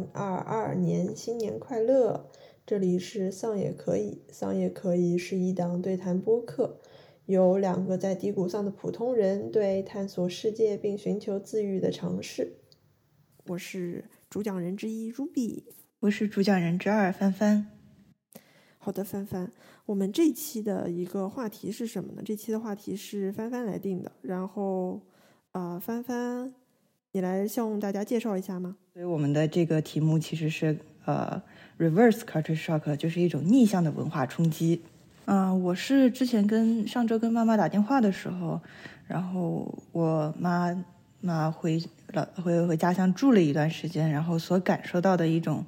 零二二年新年快乐！这里是丧也可以，丧也可以是一档对谈播客，有两个在低谷上的普通人对探索世界并寻求自愈的尝试。我是主讲人之一 Ruby，我是主讲人之二帆帆。好的，帆帆，我们这期的一个话题是什么呢？这期的话题是帆帆来定的，然后啊，帆帆。你来向大家介绍一下吗？所以我们的这个题目其实是呃，reverse culture shock，就是一种逆向的文化冲击。嗯，我是之前跟上周跟妈妈打电话的时候，然后我妈妈回了回回家乡住了一段时间，然后所感受到的一种，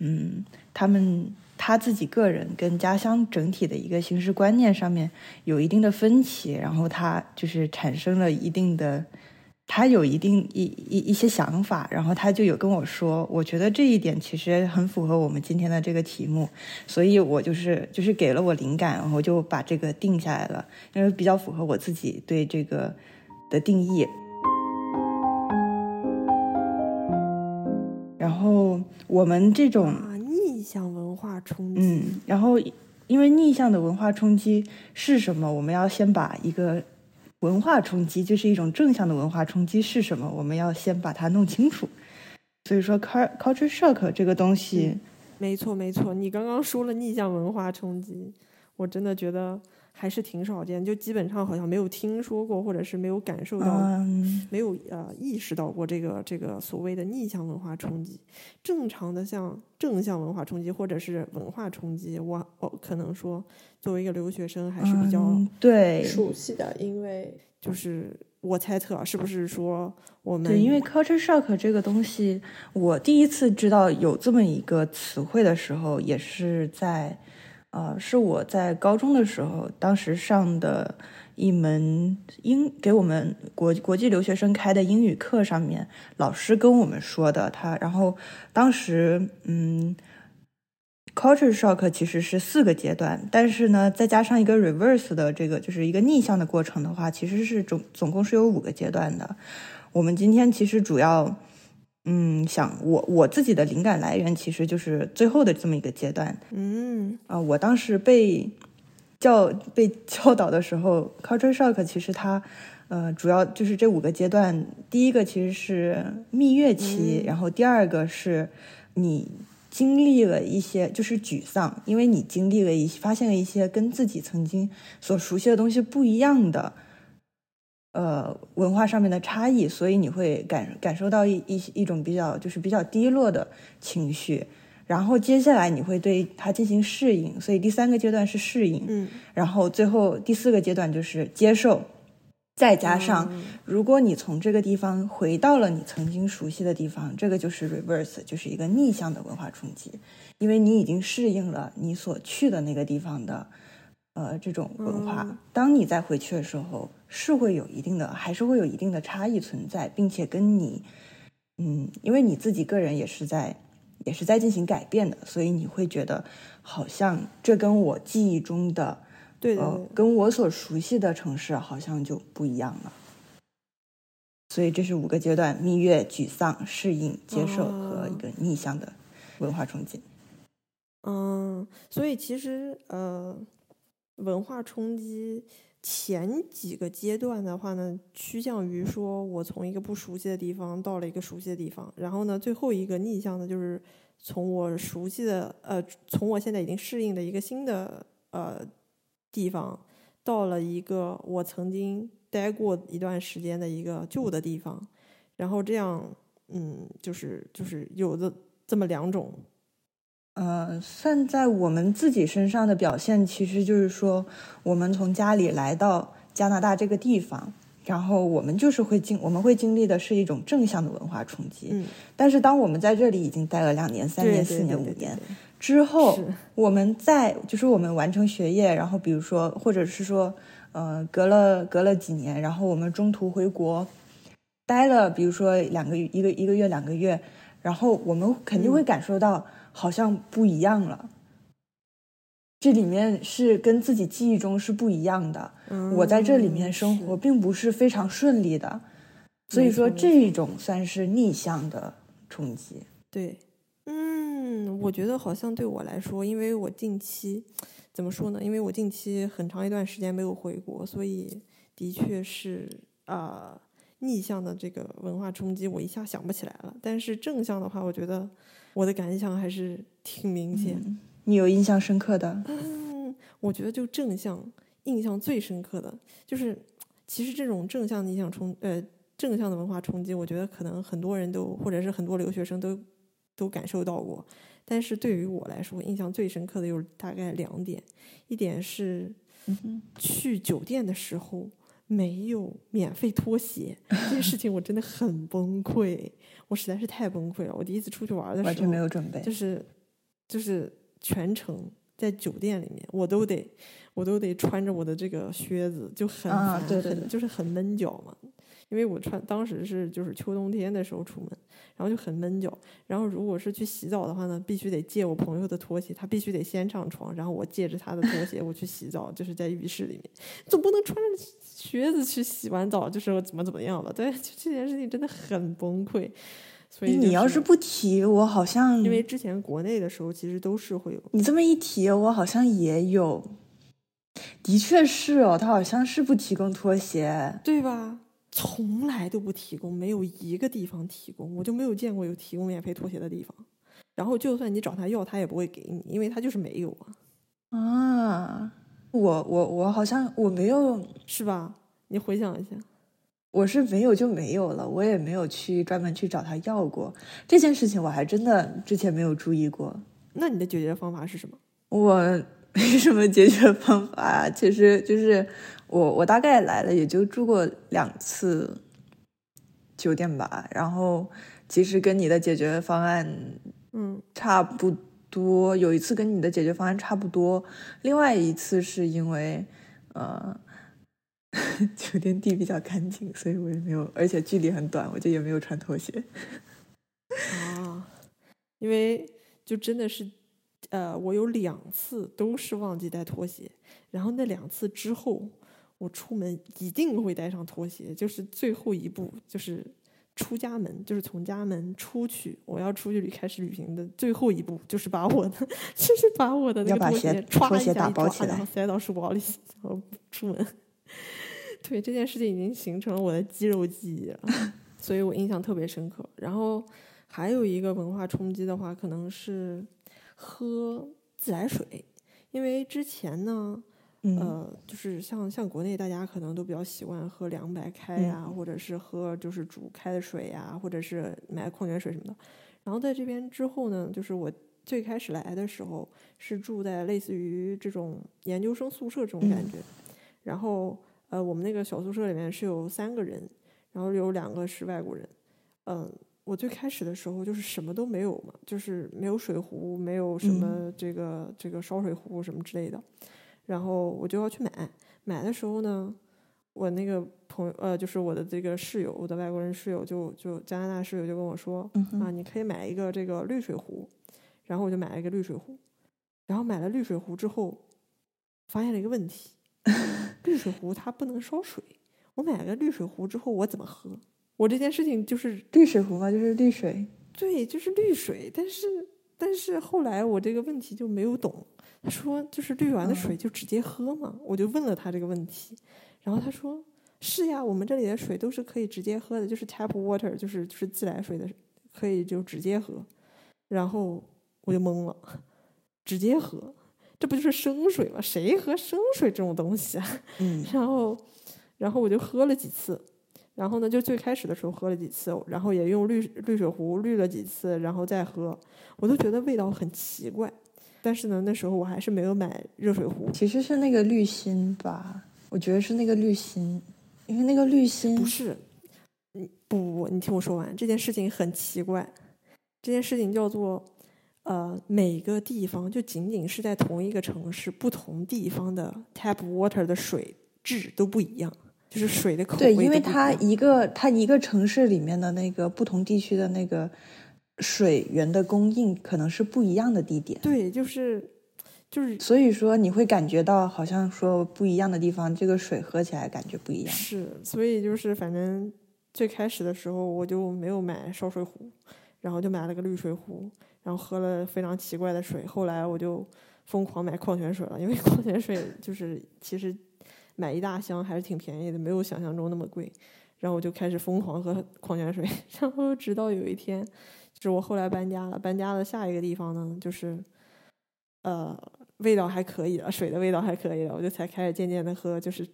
嗯，他们他自己个人跟家乡整体的一个形式观念上面有一定的分歧，然后他就是产生了一定的。他有一定一一一些想法，然后他就有跟我说，我觉得这一点其实很符合我们今天的这个题目，所以我就是就是给了我灵感，然后就把这个定下来了，因为比较符合我自己对这个的定义。然后我们这种啊逆向文化冲击，嗯，然后因为逆向的文化冲击是什么？我们要先把一个。文化冲击就是一种正向的文化冲击是什么？我们要先把它弄清楚。所以说，culture shock 这个东西，没错没错。你刚刚说了逆向文化冲击，我真的觉得。还是挺少见，就基本上好像没有听说过，或者是没有感受到，没有呃意识到过这个这个所谓的逆向文化冲击。正常的像正向文化冲击或者是文化冲击，我我可能说作为一个留学生还是比较对熟悉的，因为就是我猜测是不是说我们对，因为 culture shock 这个东西，我第一次知道有这么一个词汇的时候，也是在。呃，是我在高中的时候，当时上的一门英给我们国国际留学生开的英语课上面，老师跟我们说的。他然后当时，嗯，culture shock 其实是四个阶段，但是呢，再加上一个 reverse 的这个，就是一个逆向的过程的话，其实是总总共是有五个阶段的。我们今天其实主要。嗯，想我我自己的灵感来源其实就是最后的这么一个阶段。嗯啊，我当时被教被教导的时候，culture shock 其实它呃主要就是这五个阶段。第一个其实是蜜月期，然后第二个是你经历了一些就是沮丧，因为你经历了一发现了一些跟自己曾经所熟悉的东西不一样的。呃，文化上面的差异，所以你会感感受到一一一种比较就是比较低落的情绪，然后接下来你会对它进行适应，所以第三个阶段是适应，嗯，然后最后第四个阶段就是接受，再加上如果你从这个地方回到了你曾经熟悉的地方，这个就是 reverse，就是一个逆向的文化冲击，因为你已经适应了你所去的那个地方的。呃，这种文化，当你再回去的时候，是会有一定的，还是会有一定的差异存在，并且跟你，嗯，因为你自己个人也是在，也是在进行改变的，所以你会觉得好像这跟我记忆中的，对，跟我所熟悉的城市好像就不一样了。所以这是五个阶段：蜜月、沮丧、适应、接受和一个逆向的文化冲击。嗯，所以其实呃。文化冲击前几个阶段的话呢，趋向于说我从一个不熟悉的地方到了一个熟悉的地方，然后呢，最后一个逆向的，就是从我熟悉的呃，从我现在已经适应的一个新的呃地方，到了一个我曾经待过一段时间的一个旧的地方，然后这样嗯，就是就是有的这么两种。呃，算在我们自己身上的表现，其实就是说，我们从家里来到加拿大这个地方，然后我们就是会经，我们会经历的是一种正向的文化冲击。嗯，但是当我们在这里已经待了两年、三年、四年、五年之后，我们在就是我们完成学业，然后比如说，或者是说，呃，隔了隔了几年，然后我们中途回国，待了，比如说两个一个一个月、两个月，然后我们肯定会感受到。好像不一样了，这里面是跟自己记忆中是不一样的。我在这里面生活并不是非常顺利的，所以说这种算是逆向的冲击。对嗯，我觉得好像对我来说，因为我近期怎么说呢？因为我近期很长一段时间没有回国，所以的确是啊、逆向的这个文化冲击，我一下想不起来了。但是正向的话，我觉得我的感想还是挺明显。你有印象深刻的？嗯，我觉得就正向印象最深刻的就是，其实这种正向的印象冲呃正向的文化冲击，我觉得可能很多人都或者是很多留学生都都感受到过。但是对于我来说，印象最深刻的有大概两点，一点是去酒店的时候没有免费拖鞋，这件事情我真的很崩溃，我实在是太崩溃了。我第一次出去玩的时候，完全没有准备就。是就是全程在酒店里面，我都得我都得穿着我的这个靴子，就很啊，对对对很就是很闷脚嘛。因为我穿当时是就是秋冬天的时候出门，然后就很闷脚。然后如果是去洗澡的话呢，必须得借我朋友的拖鞋，他必须得先上床，然后我借着他的拖鞋我去洗澡，就是在浴室里面，总不能穿着靴子去洗完澡，就是怎么怎么样吧？对，就这件事情真的很崩溃。所以、你要是不提，我好像因为之前国内的时候，其实都是会有，你这么一提，我好像也有。的确是哦，他好像是不提供拖鞋。对吧？从来都不提供，没有一个地方提供，我就没有见过有提供免费拖鞋的地方。然后就算你找他要，他也不会给你，因为他就是没有啊，啊，我我我好像我没有，是吧？你回想一下，我是没有就没有了，我也没有去专门去找他要过这件事情，我还真的之前没有注意过。那你的解决方法是什么？我 没什么解决方法，其实就是我我大概来了也就住过两次酒店吧，然后其实跟你的解决方案嗯差不多，有一次跟你的解决方案差不多，另外一次是因为呃 酒店地比较干净，所以我也没有，而且距离很短，我就也没有穿拖鞋。啊，因为就真的是，呃，我有两次都是忘记带拖鞋，然后那两次之后，我出门一定会带上拖鞋，就是最后一步，就是出家门，就是从家门出去，我要出去旅开始旅行的最后一步，就是把我的，就是把我的那个拖鞋拖鞋一下一抓，打包起来然后塞到书包里，然后出门。对这件事情已经形成了我的肌肉记忆了，所以我印象特别深刻。然后还有一个文化冲击的话，可能是喝自来水，因为之前呢，嗯。呃，就是像像国内大家可能都比较习惯喝凉白开呀、嗯。或者是喝就是煮开的水呀、或者是买矿泉水什么的。然后在这边之后呢，就是我最开始来的时候是住在类似于这种研究生宿舍这种感嗯。觉，然后呃，我们那个小宿舍里面是有三个人，然后有两个是外国人，嗯、我最开始的时候就是什么都没有嘛，就是没有水壶，没有什么这个、这个烧水壶什么之类的，然后我就要去买。买的时候呢，我那个朋友呃，就是我的这个室友，我的外国人室友就就加拿大室友就跟我说、啊，你可以买一个这个滤水壶，然后我就买了一个滤水壶，然后买了滤水壶之后，发现了一个问题，滤水壶它不能烧水。我买了个滤水壶之后，我怎么喝？我这件事情就是滤水壶嘛，就是滤水。对，就是滤水，但是但是后来我这个问题就没有懂。他说就是滤完的水就直接喝嘛，我就问了他这个问题，然后他说是呀，我们这里的水都是可以直接喝的，就是 tap water，就是就是自来水的，可以就直接喝。然后我就懵了，直接喝，这不就是生水吗？谁喝生水这种东西啊？嗯然后，然后我就喝了几次，然后呢，就最开始的时候喝了几次，然后也用滤滤水壶滤了几次，然后再喝，我都觉得味道很奇怪。但是呢，那时候我还是没有买热水壶，其实是那个滤芯吧，我觉得是那个滤芯，因为那个滤芯不是，嗯，不不不，你听我说完，这件事情很奇怪，这件事情叫做，呃，每个地方就仅仅是在同一个城市，不同地方的 tap water 的水质都不一样，就是水的口味对，因为它一个它一个城市里面的那个不同地区的那个水源的供应可能是不一样的地点，对，就是就是所以说你会感觉到好像说不一样的地方，这个水喝起来感觉不一样。是，所以就是反正最开始的时候我就没有买烧水壶，然后就买了个滤水壶，然后喝了非常奇怪的水。后来我就疯狂买矿泉水了，因为矿泉水就是其实买一大箱还是挺便宜的，没有想象中那么贵。然后我就开始疯狂喝矿泉水，然后直到有一天，就是我后来搬家了，搬家的下一个地方呢，就是呃味道还可以了，水的味道还可以了，我就才开始渐渐的喝，就是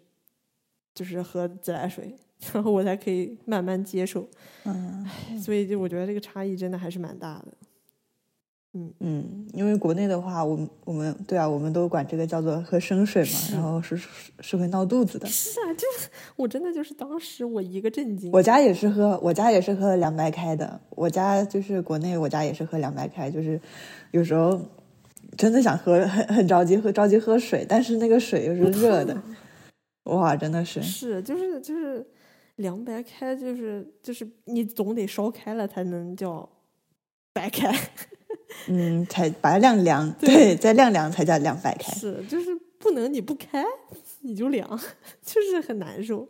就是喝自来水，然后我才可以慢慢接受。嗯所以就我觉得这个差异真的还是蛮大的。嗯嗯，因为国内的话，我们我们对啊，我们都管这个叫做喝生水嘛，然后是是是会闹肚子的。是啊，就是我真的就是当时我一个震惊。我家也是喝，我家也是喝凉白开的。我家就是国内，我家也是喝凉白开，就是有时候真的想喝，很很着急喝，着急喝水，但是那个水又是热的，哇，真的是。是，就是就是凉白开，就是就是你总得烧开了才能叫白开。嗯，才把它晾凉，对，再晾凉才叫凉白开。是，就是不能你不开你就凉，就是很难受。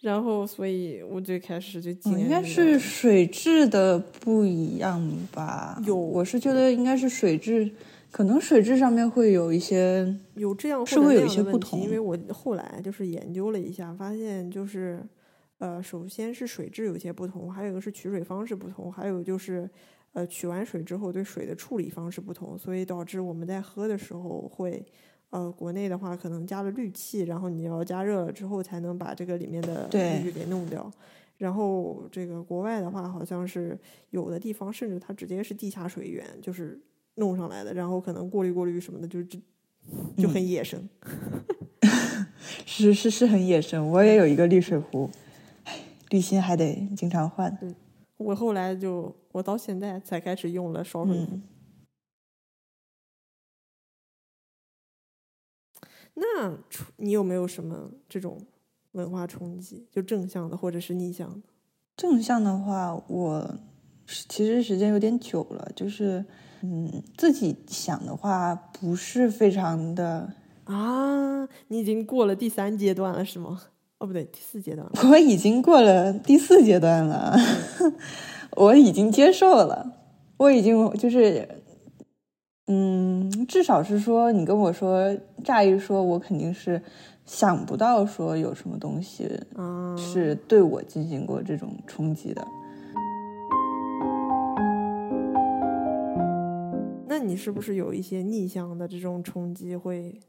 然后，所以我最开始就应该是水质的不一样吧？有我是觉得应该是水质，可能水质上面会有一些，有这样或者那是会有一些不同因为我后来就是研究了一下，发现就是，呃，首先是水质有些不同，还有一个是取水方式不同，还有就是，呃，取完水之后对水的处理方式不同，所以导致我们在喝的时候会，呃，国内的话可能加了氯气，然后你要加热了之后才能把这个里面的对氯给弄掉。然后这个国外的话，好像是有的地方甚至它直接是地下水源，就是弄上来的，然后可能过滤过滤什么的，就就就很野生。是是是很野生。我也有一个滤水壶，滤芯还得经常换。我后来就，我到现在才开始用了烧水那你有没有什么这种文化冲击，就正向的或者是逆向的？正向的话，我其实时间有点久了，就是嗯，自己想的话不是非常的，啊，你已经过了第三阶段了是吗？哦，不对，第四阶段了。我已经过了第四阶段了，我已经接受了，我已经就是。嗯，至少是说，你跟我说，乍一说，我肯定是想不到说有什么东西啊，是对我进行过这种冲击的。那你是不是有一些逆向的这种冲击会？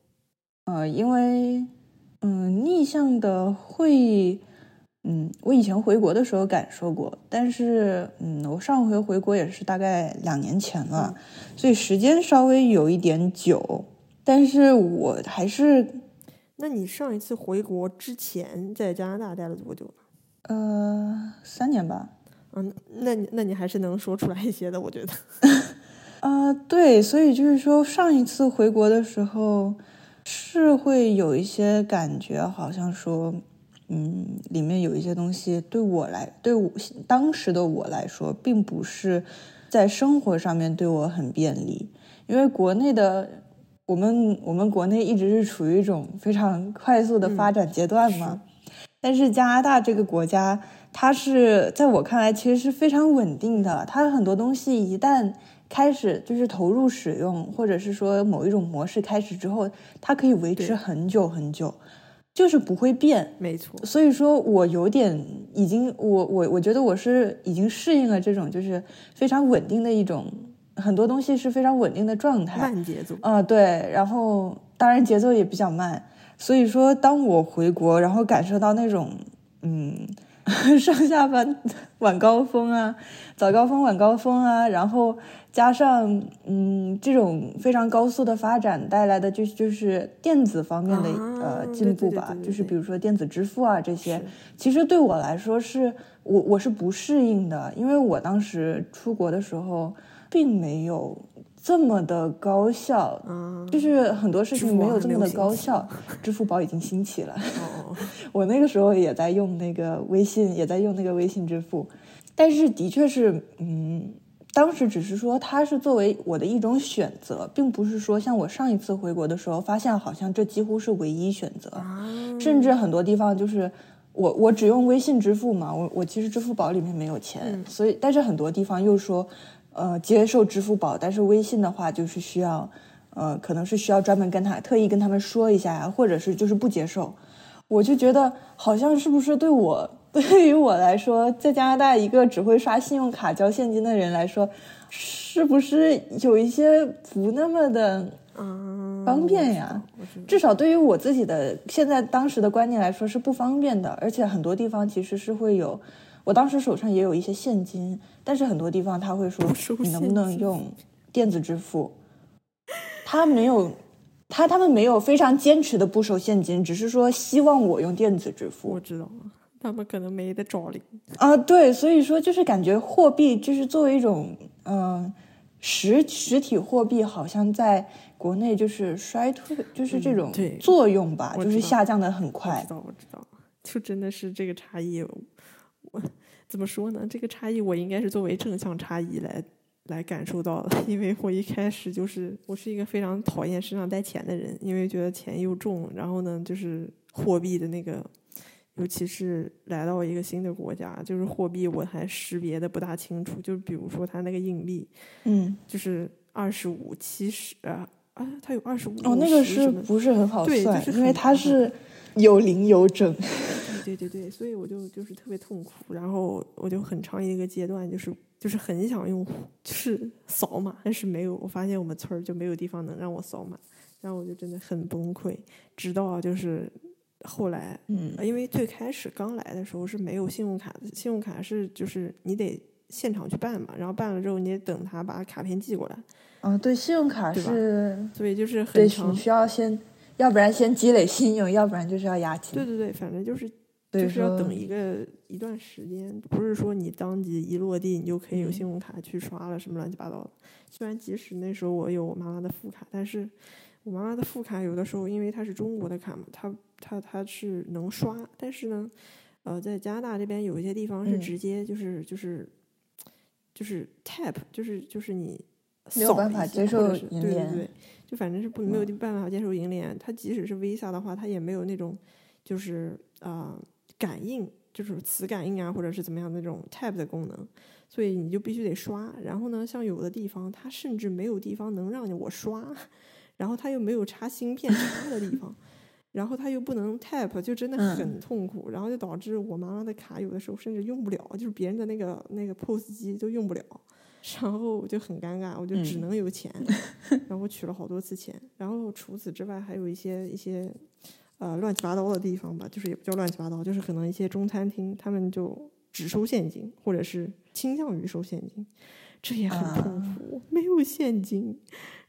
呃，因为嗯，逆向的会，嗯，我以前回国的时候感受过，但是嗯，我上回回国也是大概两年前了，所以时间稍微有一点久，但是我还是那你上一次回国之前在加拿大待了多久呢？呃三年吧。嗯，那你那你还是能说出来一些的，我觉得。啊、对，所以就是说，上一次回国的时候，是会有一些感觉，好像说，嗯，里面有一些东西对我来，对我当时的我来说，并不是在生活上面对我很便利，因为国内的我们，我们国内一直是处于一种非常快速的发展阶段嘛，但是加拿大这个国家，它是在我看来其实是非常稳定的，它很多东西一旦开始就是投入使用，或者是说某一种模式开始之后，它可以维持很久很久，就是不会变。没错，所以说我有点已经，我我我觉得我是已经适应了这种就是非常稳定的一种，很多东西是非常稳定的状态。慢节奏。啊、对，然后当然节奏也比较慢，所以说当我回国，然后感受到那种嗯 上下班晚高峰啊、早高峰、晚高峰啊，然后加上嗯这种非常高速的发展带来的就就是电子方面的、啊呃进步吧，对对对对就是比如说电子支付啊这些，其实对我来说是我我是不适应的，因为我当时出国的时候并没有这么的高效，啊，就是很多事情没有这么的高效。支付宝已经兴起了，哦，我那个时候也在用那个微信，也在用那个微信支付，但是的确是，嗯，当时只是说它是作为我的一种选择，并不是说像我上一次回国的时候，发现好像这几乎是唯一选择。啊，甚至很多地方就是我我只用微信支付嘛，我我其实支付宝里面没有钱，嗯。所以但是很多地方又说呃接受支付宝，但是微信的话就是需要，呃，可能是需要专门跟他特意跟他们说一下呀，或者是就是不接受。我就觉得好像是不是对我对于我来说，在加拿大一个只会刷信用卡交现金的人来说，是不是有一些不那么的嗯，方便呀？至少对于我自己的现在当时的观念来说是不方便的，而且很多地方其实是会有，我当时手上也有一些现金，但是很多地方他会说你能不能用电子支付，他没有，他他们没有非常坚持的不收现金，只是说希望我用电子支付我知道了，他们可能没得找零。啊，对，所以说就是感觉货币就是作为一种嗯、实实体货币，好像在国内就是衰退，就是这种作用吧，就是下降的很我快知。道，我知道，就真的是这个差异，我怎么说呢？这个差异我应该是作为正向差异来来感受到的，因为我一开始就是我是一个非常讨厌身上带钱的人，因为觉得钱又重，然后呢，就是货币的那个。尤其是来到一个新的国家，就是货币我还识别的不大清楚，就比如说它那个硬币，嗯，就是二十五、七十啊，啊，它有二十五、哦，那个是不是很好对算？就是因为它是有零有整。对对对，所以我就就是特别痛苦，然后我就很长一个阶段就是就是很想用就是扫码，但是没有，我发现我们村儿就没有地方能让我扫码，然后我就真的很崩溃，直到就是后来，嗯呃因为最开始刚来的时候是没有信用卡的，信用卡是就是你得现场去办嘛，然后办了之后你得等他把卡片寄过来，哦，对，信用卡是，所以就是，很长你，需要先，要不然先积累信用，要不然就是要押金。对对对，反正就是就是要等一个一段时间，不是说你当即一落地你就可以有嗯。信用卡去刷了什么乱七八糟的。虽然即使那时候我有我妈妈的副卡，但是我妈妈的副卡有的时候因为它是中国的卡嘛，它它它是能刷，但是呢，呃，在加拿大这边有一些地方是嗯。直接就是、就是就是 tap，就是就是你没有办法接受银联对对对，就反正是不没有嗯。办法接受银联，它即使是 Visa 的话，它也没有那种就是啊、呃感应，就是磁感应啊，或者是怎么样的那种 tap 的功能，所以你就必须得刷。然后呢，像有的地方它甚至没有地方能让我刷，然后它又没有插芯片插的地方。然后它又不能 tap，就真的嗯很痛苦，然后就导致我妈妈的卡有的时候甚至用不了，就是别人的那个那个 POS 机都用不了，然后我就很尴尬，我就只嗯能有钱，然后我取了好多次钱，然后除此之外还有一些一些呃乱七八糟的地方吧，就是也不叫乱七八糟，就是可能一些中餐厅他们就只收现金，或者是倾向于收现金，这也很痛啊苦，没有现金，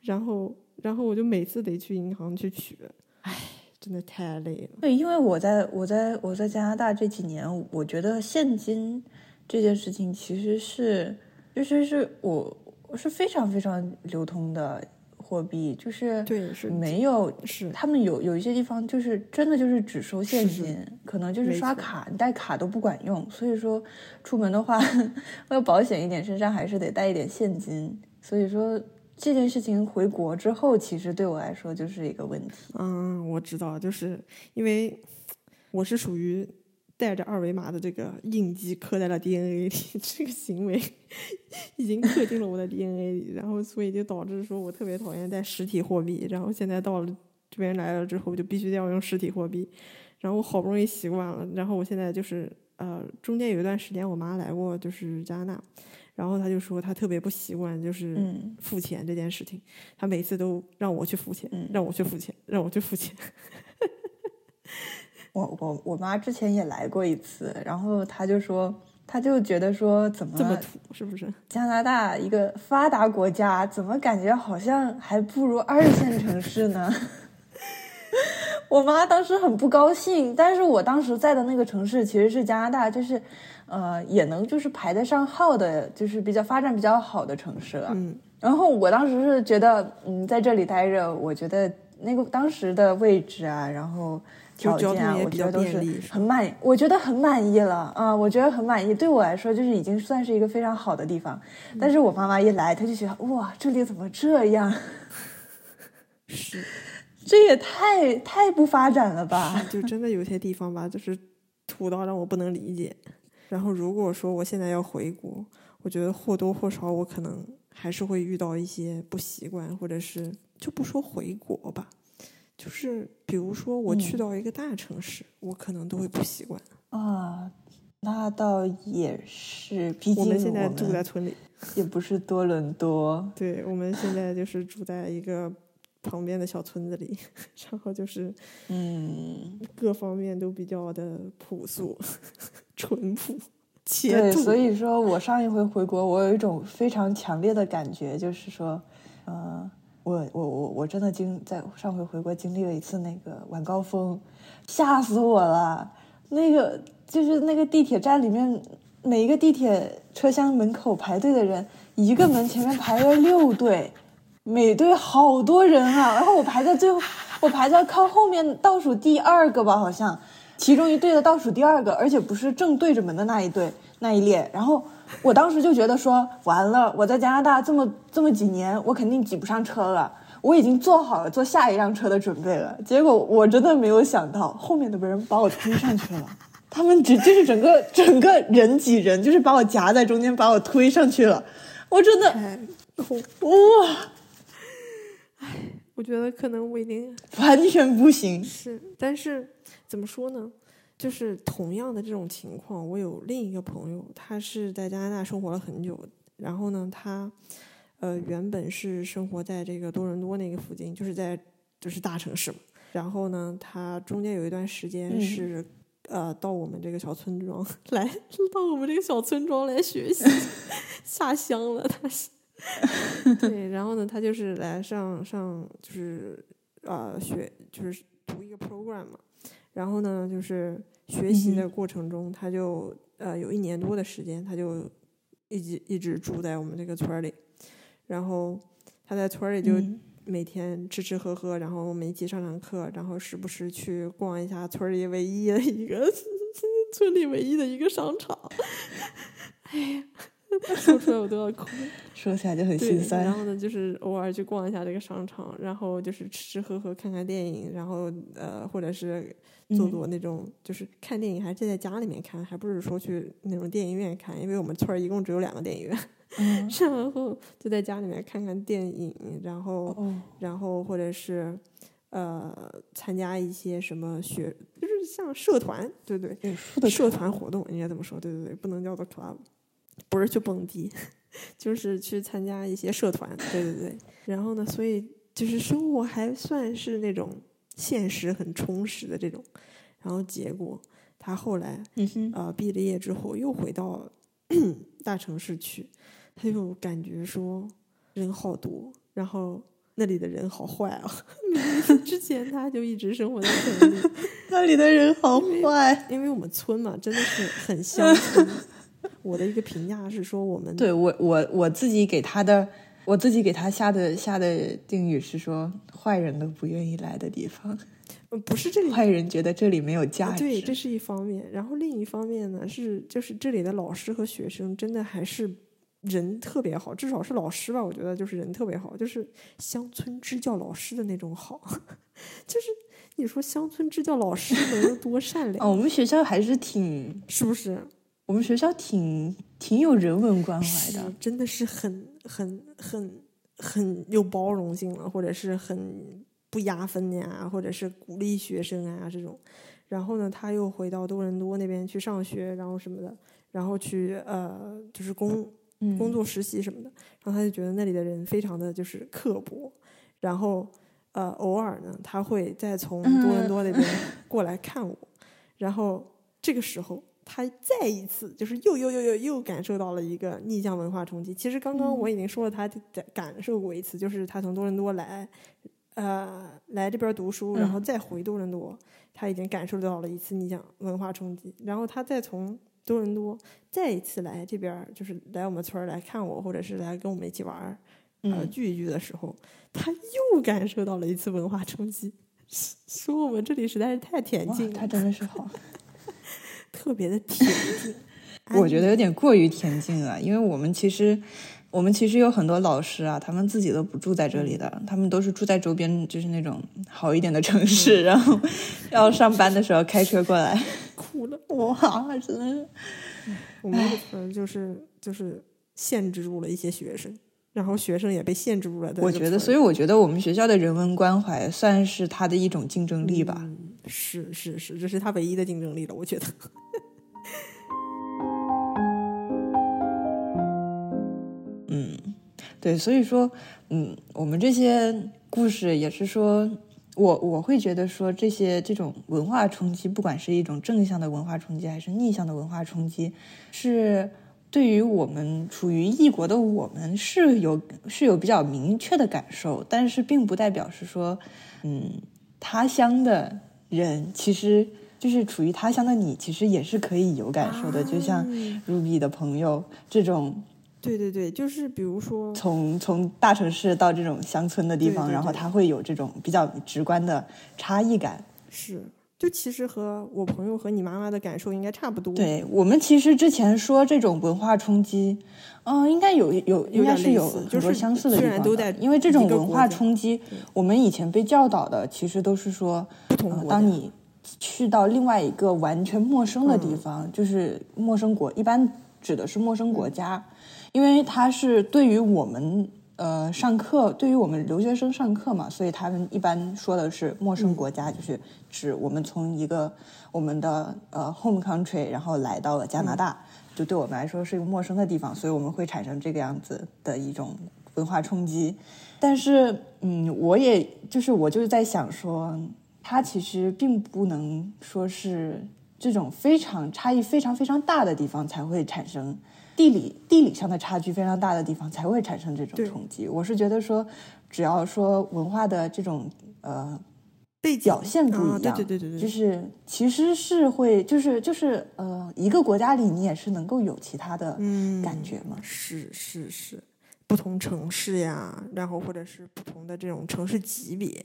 然后然后我就每次得去银行去取，唉，真的太累了。对，因为我在我在我在加拿大这几年，我觉得现金这件事情其实是，就是是我我是非常非常流通的货币，就是对，是没有是他们有有一些地方就是真的就是只收现金，可能就是刷卡，你带卡都不管用。所以说出门的话，为了保险一点，身上还是得带一点现金。所以说这件事情回国之后，其实对我来说就是一个问题。嗯，我知道，就是因为我是属于带着二维码的这个印记刻在了 DNA 里，这个行为已经刻进了我的 DNA 里，然后所以就导致说我特别讨厌带实体货币，然后现在到了这边来了之后，就必须要用实体货币，然后我好不容易习惯了，然后我现在就是呃，中间有一段时间我妈来过，就是加拿大。然后她就说她特别不习惯，就是嗯付钱这件事情，她每次都让我去付钱，嗯让我去付钱，让我去付钱。我我我妈之前也来过一次，然后她就说，她就觉得说，怎么这么土是不是？加拿大一个发达国家，怎么感觉好像还不如二线城市呢？我妈当时很不高兴，但是我当时在的那个城市其实是加拿大，就是，呃，也能就是排得上号的，就是比较发展比较好的城市了。嗯，然后我当时是觉得，嗯，在这里待着，我觉得那个当时的位置啊，然后条件啊，通也比较我觉得都是便利很满，我觉得很满意了啊、我觉得很满意。对我来说，就是已经算是一个非常好的地方。但是我妈妈一来，她就觉得哇，这里怎么这样？是，这也太太不发展了吧？就真的有些地方吧，就是土到让我不能理解。然后如果说我现在要回国，我觉得或多或少我可能还是会遇到一些不习惯，或者是就不说回国吧，就是比如说我去嗯到一个大城市，我可能都会不习惯。啊，那倒也是，毕竟我们现在住在村里，也不是多伦多。对，我们现在就是住在一个旁边的小村子里，然后就是嗯，各方面都比较的朴素、淳朴、切对，所以说我上一回回国，我有一种非常强烈的感觉，就是说，呃，我我我我真的经在上回回国经历了一次那个晚高峰，吓死我了。那个就是那个地铁站里面，每一个地铁车厢门口排队的人，一个门前面排了六队，每队好多人啊。然后我排在最后，我排在靠后面倒数第二个吧，好像。其中一队的倒数第二个，而且不是正对着门的那一队那一列。然后我当时就觉得说，完了，我在加拿大这么这么几年，我肯定挤不上车了。我已经做好了坐下一辆车的准备了。结果我真的没有想到，后面的人把我推上去了。他们只就是整个整个人挤人，就是把我夹在中间，把我推上去了。我真的哇，我觉得可能我已经完全不行。是，但是怎么说呢？就是同样的这种情况，我有另一个朋友，他是在加拿大生活了很久，然后呢，他呃原本是生活在这个多伦多那个附近，就是在就是大城市嘛。然后呢，他中间有一段时间嗯是、呃到我们这个小村庄 来，到我们这个小村庄来学习，下乡了，他是。对，然后呢，他就是来上上就是呃学就是读一个 program 嘛，然后呢就是学习的过程中，他就呃有一年多的时间，他就一直一直住在我们这个村儿里，然后他在村儿里就嗯。每天吃吃喝喝，然后我们一起上上课，然后时不时去逛一下村儿里唯一的一个 村里唯一的一个商场，哎呀，说出来我都要哭。说起来就很，心酸然。后呢，就是偶尔去逛一下这个商场，然后就是吃吃喝喝，看看电影，然后呃，或者是做嗯做那种，就是看电影还是在家里面看，还不是说去那种电影院看，因为我们村儿一共只有两个电影院，嗯 然后就在家里面看看电影，然后哦，然后或者是呃参加一些什么学，就是像社团，对对，社团活动应该这么说，对对对，不能叫做 club，不是去蹦迪，就是去参加一些社团，对对对。然后呢，所以就是生活还算是那种现实很充实的这种。然后结果他后来嗯，呃毕了业之后又回到 大城市去，他就感觉说人好多，然后那里的人好坏啊。之前他就一直生活在城里，那里的人好坏。因为我们村嘛，真的是很乡村。我的一个评价是说，我们对我我我自己给他的，我自己给他下的下的定语是说，坏人都不愿意来的地方，呃不是这里坏人觉得这里没有价值。对，这是一方面。然后另一方面呢，是就是这里的老师和学生真的还是人特别好，至少是老师吧，我觉得就是人特别好，就是乡村支教老师的那种好。就是你说乡村支教老师能有多善良，哦，我们学校还是挺，是不是？我们学校挺挺有人文关怀的。，真的是很很很很有包容性了，或者是很不压分呀，或者是鼓励学生啊这种。然后呢，他又回到多伦多那边去上学，然后什么的，然后去呃就是工嗯工作实习什么的。然后他就觉得那里的人非常的就是刻薄，然后呃偶尔呢他会再从多伦多那边过来看我，然后这个时候。他再一次就是又又又又又感受到了一个逆向文化冲击。其实刚刚我已经说了，他感感受过一次，就是他从多伦多来，呃，来这边读书，然后再回多伦多，他已经感受到了一次逆向文化冲击。然后他再从多伦多再一次来这边，就是来我们村儿来看我，或者是来跟我们一起玩儿，呃，嗯聚一聚的时候，他又感受到了一次文化冲击，说我们这里实在是太恬静了，他真的是好。特别的恬静。我觉得有点过于恬静了，因为我们其实，我们其实有很多老师啊，他们自己都不住在这里的，他们都是住在周边，就是那种好一点的城市，然后要上班的时候开车过来。哭了。哇，真的是，我们那个村就是就是限制住了一些学生，然后学生也被限制住了。我觉得，所以我觉得我们学校的人文关怀算是他的一种竞争力吧。嗯、是是是，这是他唯一的竞争力了，我觉得。嗯，对，所以说，嗯，我们这些故事也是说，我我会觉得说，这些这种文化冲击，不管是一种正向的文化冲击，还是逆向的文化冲击，是对于我们处于异国的我们是有是有比较明确的感受，但是并不代表是说，嗯，他乡的人其实就是处于他乡的你，其实也是可以有感受的，就像 Ruby 的朋友这种。对对对，就是比如说，从从大城市到这种乡村的地方，对对对然后他会有这种比较直观的差异感。是，就其实和我朋友和你妈妈的感受应该差不多。，对我们其实之前说这种文化冲击，嗯、应该有有应该是有很似就是多相似的地方的虽然都在因为这种文化冲击，我们以前被教导的其实都是说，当你去到另外一个完全陌生的嗯地方，就是陌生国，一般指的是陌生国家，因为它是对于我们呃上课，对于我们留学生上课嘛，所以他们一般说的是陌生国家，就是指我们从一个我们的呃 home country，然后来到了加拿大，就对我们来说是一个陌生的地方，所以我们会产生这个样子的一种文化冲击。但是，嗯，我也就是我就是在想说，它其实并不能说是这种非常差异非常非常大的地方才会产生地理地理上的差距非常大的地方才会产生这种冲击。我是觉得说，只要说文化的这种呃背景表现不一啊样，对对对对对，就是其实是会就是就是呃一个国家里你也是能够有其他的嗯感觉嘛。是是是，不同城市呀，然后或者是不同的这种城市级别，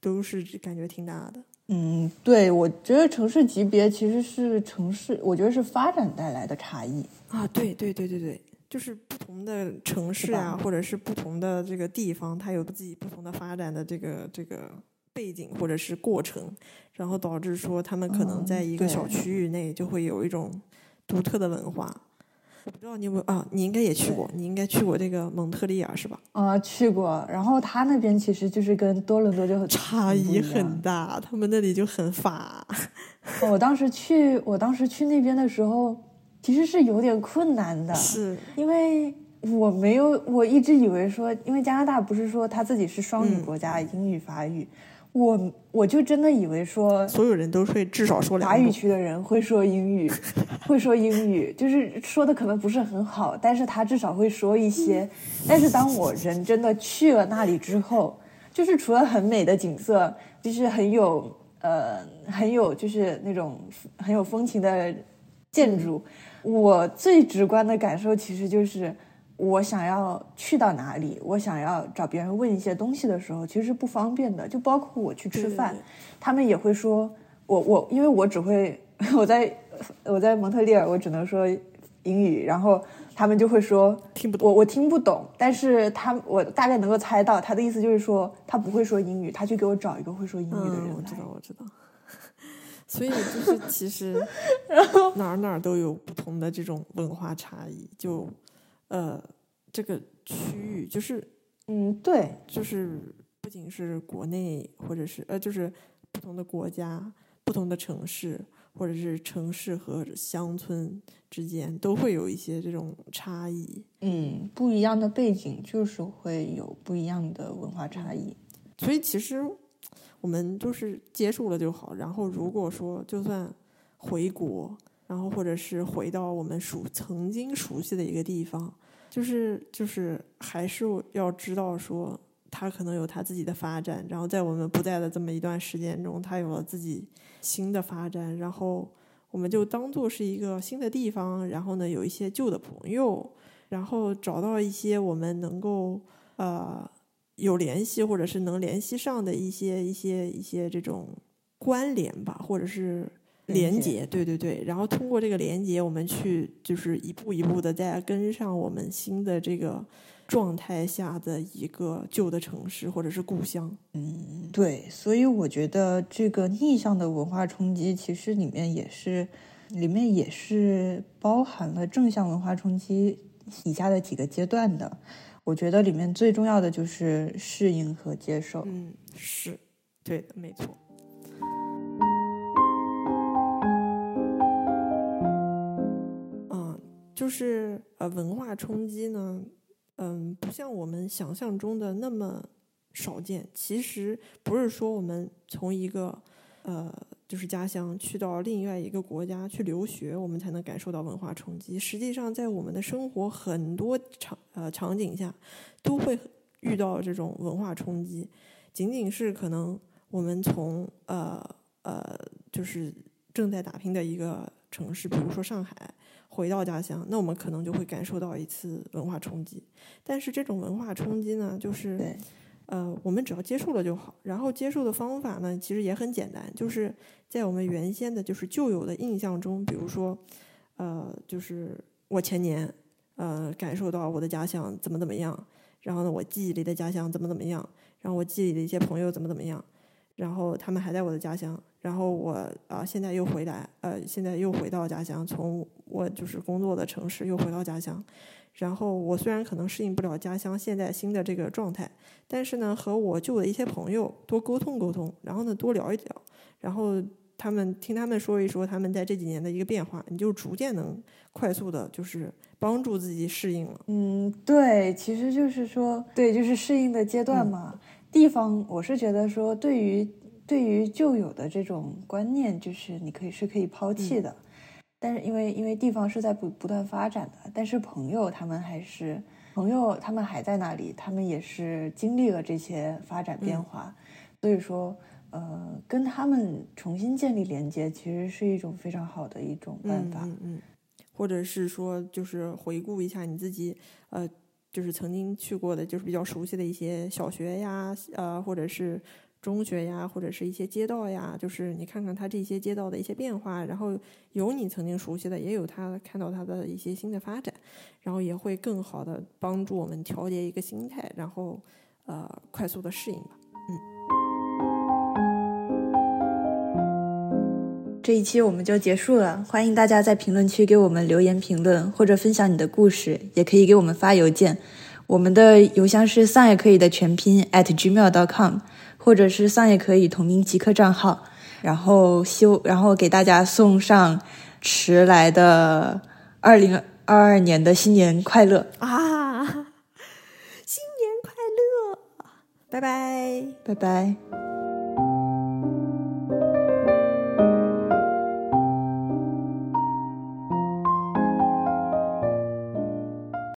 都是感觉挺大的。嗯，对，我觉得城市级别其实是城市，我觉得是发展带来的差异。啊，对对对对对，就是不同的城市啊，或者是不同的这个地方，它有自己不同的发展的这个这个背景或者是过程，然后导致说他们可能嗯在一个小区域内就会有一种独特的文化。我不知道你有没有啊？你应该也去过，你应该去过这个蒙特利尔是吧？啊、去过，然后他那边其实就是跟多伦多就很差异很大，他们那里就很法。我当时去，我当时去那边的时候，其实是有点困难的，是，因为我没有，我一直以为说，因为加拿大不是说他自己是双语嗯国家，英语法语，我我就真的以为说所有人都会至少说两。法语区的人会说英语，会说英语，就是说的可能不是很好，但是他至少会说一些。但是当我人真的去了那里之后，就是除了很美的景色，就是很有呃很有就是那种很有风情的建筑，我最直观的感受其实就是。我想要去到哪里，我想要找别人问一些东西的时候，其实是不方便的。就包括我去吃对对饭，对他们也会说，我我因为我只会 我在我在蒙特利尔，我只能说英语，然后他们就会说听不懂我我听不懂，但是他我大概能够猜到他的意思就是说他不会说英语，他去给我找一个会说英语的人嗯，我知。道，我知道。所以就是其实 哪儿哪儿都有不同的这种文化差异，就呃这个区域就是嗯，对，就是不仅是国内或者是呃就是不同的国家、不同的城市，或者是城市和乡村之间都会有一些这种差异。嗯，不一样的背景就是会有不一样的文化差异。所以其实我们就是接受了就好。然后如果说就算回国，然后或者是回到我们熟曾经熟悉的一个地方，就是就是还是要知道说，他可能有他自己的发展，然后在我们不在的这么一段时间中，他有了自己新的发展，然后我们就当做是一个新的地方，然后呢有一些旧的朋友，然后找到一些我们能够呃有联系或者是能联系上的一些一些一些这种关联吧，或者是连接，对对对。然后通过这个连接，我们去就是一步一步的再跟上我们新的这个状态下的一个旧的城市或者是故乡。嗯，对，所以我觉得这个逆向的文化冲击，其实里面也是，里面也是包含了正向文化冲击以下的几个阶段的。我觉得里面最重要的就是适应和接受。嗯，是对的，没错。嗯，就是呃，文化冲击呢，嗯，不像我们想象中的那么少见。其实不是说我们从一个呃。就是家乡去到另外一个国家去留学，我们才能感受到文化冲击。实际上，在我们的生活很多场呃场景下，都会遇到这种文化冲击。仅仅是可能我们从呃呃就是正在打拼的一个城市，比如说上海，回到家乡，那我们可能就会感受到一次文化冲击。但是这种文化冲击呢，就是。呃，我们只要接受了就好。然后接受的方法呢，其实也很简单，就是在我们原先的，就是旧有的印象中，比如说，呃，就是我前年，呃，感受到我的家乡怎么怎么样，然后呢，我记忆里的家乡怎么怎么样，然后我记忆里的一些朋友怎么怎么样，然后他们还在我的家乡，然后我啊，现在又回来，呃，现在又回到家乡，从我就是工作的城市又回到家乡。然后我虽然可能适应不了家乡现在新的这个状态，但是呢，和我旧的一些朋友多沟通沟通，然后呢多聊一聊，然后他们听他们说一说他们在这几年的一个变化，你就逐渐能快速的，就是帮助自己适应了。嗯，对，其实就是说，对，就是适应的阶段嘛。地方，我是觉得说，对于对于旧有的这种观念，就是你可以是可以抛弃的。但是因为因为地方是在不不断发展的，但是朋友他们还是朋友，他们还在那里，他们也是经历了这些发展变化，所以说呃，跟他们重新建立连接，其实是一种非常好的一种办法。嗯嗯，或者是说就是回顾一下你自己呃，就是曾经去过的，就是比较熟悉的一些小学呀，呃，或者是。中学呀，或者是一些街道呀，就是你看看它这些街道的一些变化，然后有你曾经熟悉的，也有他看到它的一些新的发展，然后也会更好的帮助我们调节一个心态，然后呃快速的适应吧。嗯，这一期我们就结束了，欢迎大家在评论区给我们留言评论，或者分享你的故事，也可以给我们发邮件，我们的邮箱是丧也可以的全拼 at gmail.com。或者是桑也可以同名极客账号，然后修，然后给大家送上迟来的二零二二年的新年快乐啊！新年快乐，拜拜，拜拜。